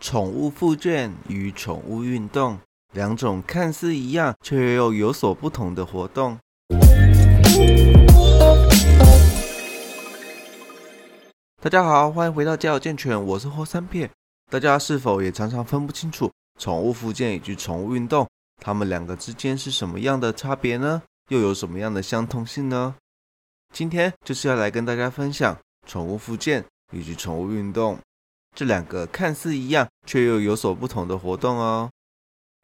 宠物附件与宠物运动，两种看似一样却又有所不同的活动。大家好，欢迎回到家有健全，我是霍三片。大家是否也常常分不清楚宠物附件以及宠物运动，它们两个之间是什么样的差别呢？又有什么样的相通性呢？今天就是要来跟大家分享宠物附件以及宠物运动。这两个看似一样却又有所不同的活动哦。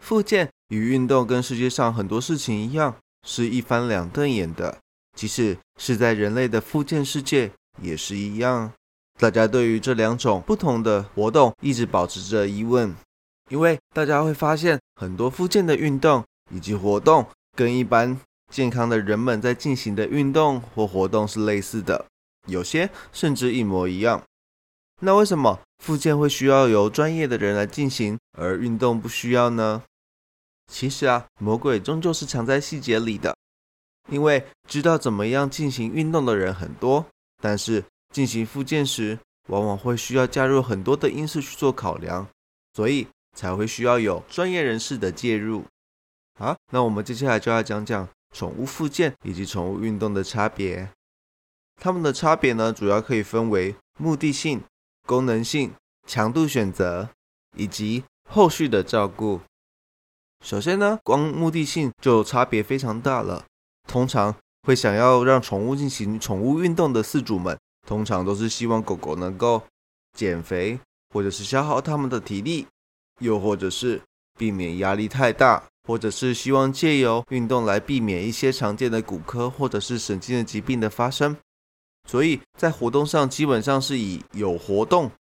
复健与运动跟世界上很多事情一样，是一翻两瞪眼的。即使是在人类的复健世界也是一样。大家对于这两种不同的活动一直保持着疑问，因为大家会发现很多复健的运动以及活动跟一般健康的人们在进行的运动或活动是类似的，有些甚至一模一样。那为什么复健会需要由专业的人来进行，而运动不需要呢？其实啊，魔鬼终究是藏在细节里的。因为知道怎么样进行运动的人很多，但是进行复健时，往往会需要加入很多的因素去做考量，所以才会需要有专业人士的介入。好，那我们接下来就要讲讲宠物复健以及宠物运动的差别。它们的差别呢，主要可以分为目的性。功能性、强度选择以及后续的照顾。首先呢，光目的性就差别非常大了。通常会想要让宠物进行宠物运动的饲主们，通常都是希望狗狗能够减肥，或者是消耗它们的体力，又或者是避免压力太大，或者是希望借由运动来避免一些常见的骨科或者是神经的疾病的发生。所以在活动上，基本上是以有活动、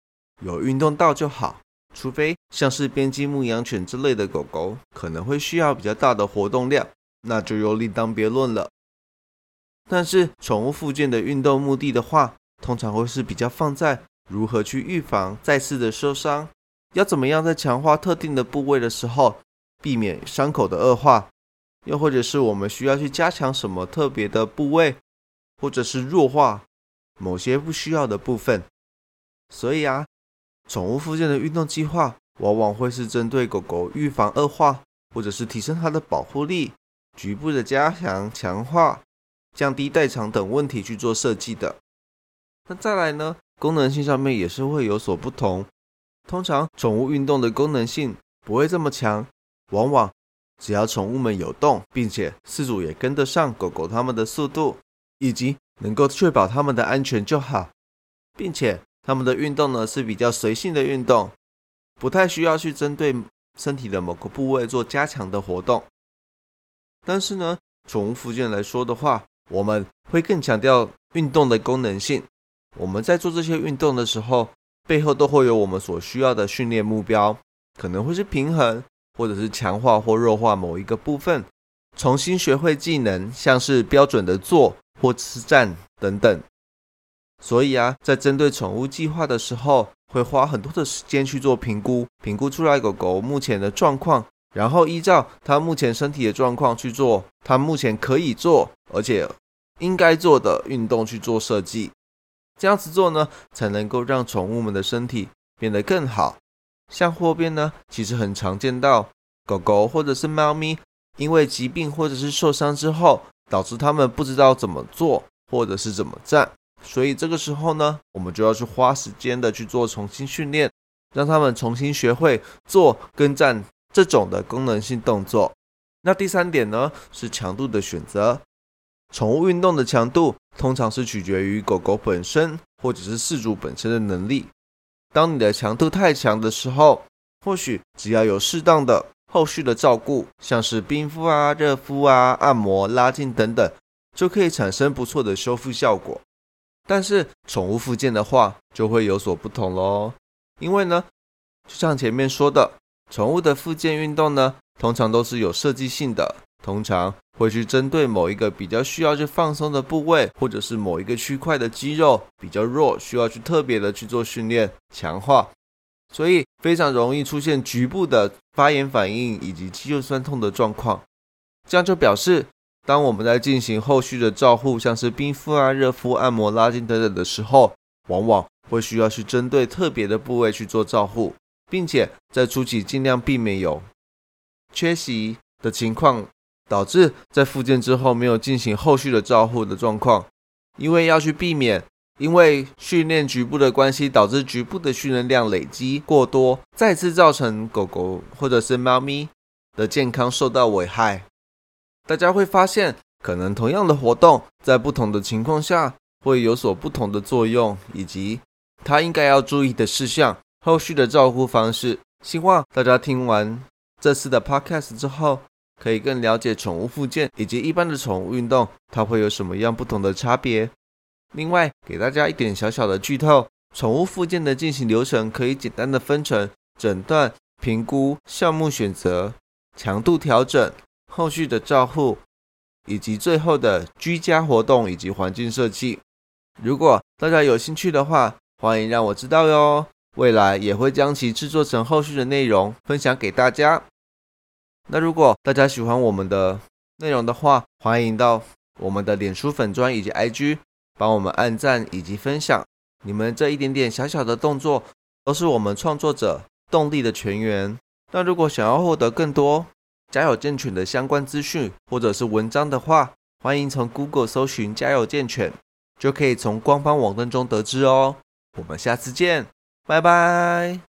有运动到就好，除非像是边境牧羊犬之类的狗狗，可能会需要比较大的活动量，那就又另当别论了。但是宠物附件的运动目的的话，通常会是比较放在如何去预防再次的受伤，要怎么样在强化特定的部位的时候，避免伤口的恶化，又或者是我们需要去加强什么特别的部位，或者是弱化。某些不需要的部分，所以啊，宠物附件的运动计划往往会是针对狗狗预防恶化，或者是提升它的保护力、局部的加强、强化、降低代偿等问题去做设计的。那再来呢，功能性上面也是会有所不同。通常宠物运动的功能性不会这么强，往往只要宠物们有动，并且饲主也跟得上狗狗它们的速度，以及。能够确保他们的安全就好，并且他们的运动呢是比较随性的运动，不太需要去针对身体的某个部位做加强的活动。但是呢，宠物附件来说的话，我们会更强调运动的功能性。我们在做这些运动的时候，背后都会有我们所需要的训练目标，可能会是平衡，或者是强化或弱化某一个部分，重新学会技能，像是标准的做。或吃站等等，所以啊，在针对宠物计划的时候，会花很多的时间去做评估，评估出来狗狗目前的状况，然后依照它目前身体的状况去做它目前可以做而且应该做的运动去做设计。这样子做呢，才能够让宠物们的身体变得更好。像霍边呢，其实很常见到狗狗或者是猫咪，因为疾病或者是受伤之后。导致他们不知道怎么做，或者是怎么站，所以这个时候呢，我们就要去花时间的去做重新训练，让他们重新学会做跟站这种的功能性动作。那第三点呢，是强度的选择。宠物运动的强度通常是取决于狗狗本身或者是饲主本身的能力。当你的强度太强的时候，或许只要有适当的。后续的照顾，像是冰敷啊、热敷啊、按摩、拉筋等等，就可以产生不错的修复效果。但是宠物附件的话，就会有所不同喽。因为呢，就像前面说的，宠物的附件运动呢，通常都是有设计性的，通常会去针对某一个比较需要去放松的部位，或者是某一个区块的肌肉比较弱，需要去特别的去做训练强化。所以非常容易出现局部的发炎反应以及肌肉酸痛的状况，这样就表示，当我们在进行后续的照护，像是冰敷啊、热敷、按摩、拉筋等等的时候，往往会需要去针对特别的部位去做照护，并且在初期尽量避免有缺席的情况，导致在复健之后没有进行后续的照护的状况。因为要去避免，因为训练局部的关系导致局部的训练量累积过多，再次造成狗狗或者是猫咪的健康受到危害。大家会发现，可能同样的活动，在不同的情况下会有所不同的作用，以及它应该要注意的事项、后续的照顾方式。希望大家听完这次的 podcast 之后。可以更了解宠物复健以及一般的宠物运动，它会有什么样不同的差别。另外，给大家一点小小的剧透：宠物复健的进行流程可以简单的分成诊断、评估、项目选择、强度调整、后续的照护，以及最后的居家活动以及环境设计。如果大家有兴趣的话，欢迎让我知道哟。未来也会将其制作成后续的内容分享给大家。那如果大家喜欢我们的内容的话，欢迎到我们的脸书粉专以及 IG 帮我们按赞以及分享。你们这一点点小小的动作，都是我们创作者动力的泉源。那如果想要获得更多家有健犬的相关资讯或者是文章的话，欢迎从 Google 搜寻家有健犬，就可以从官方网站中得知哦。我们下次见，拜拜。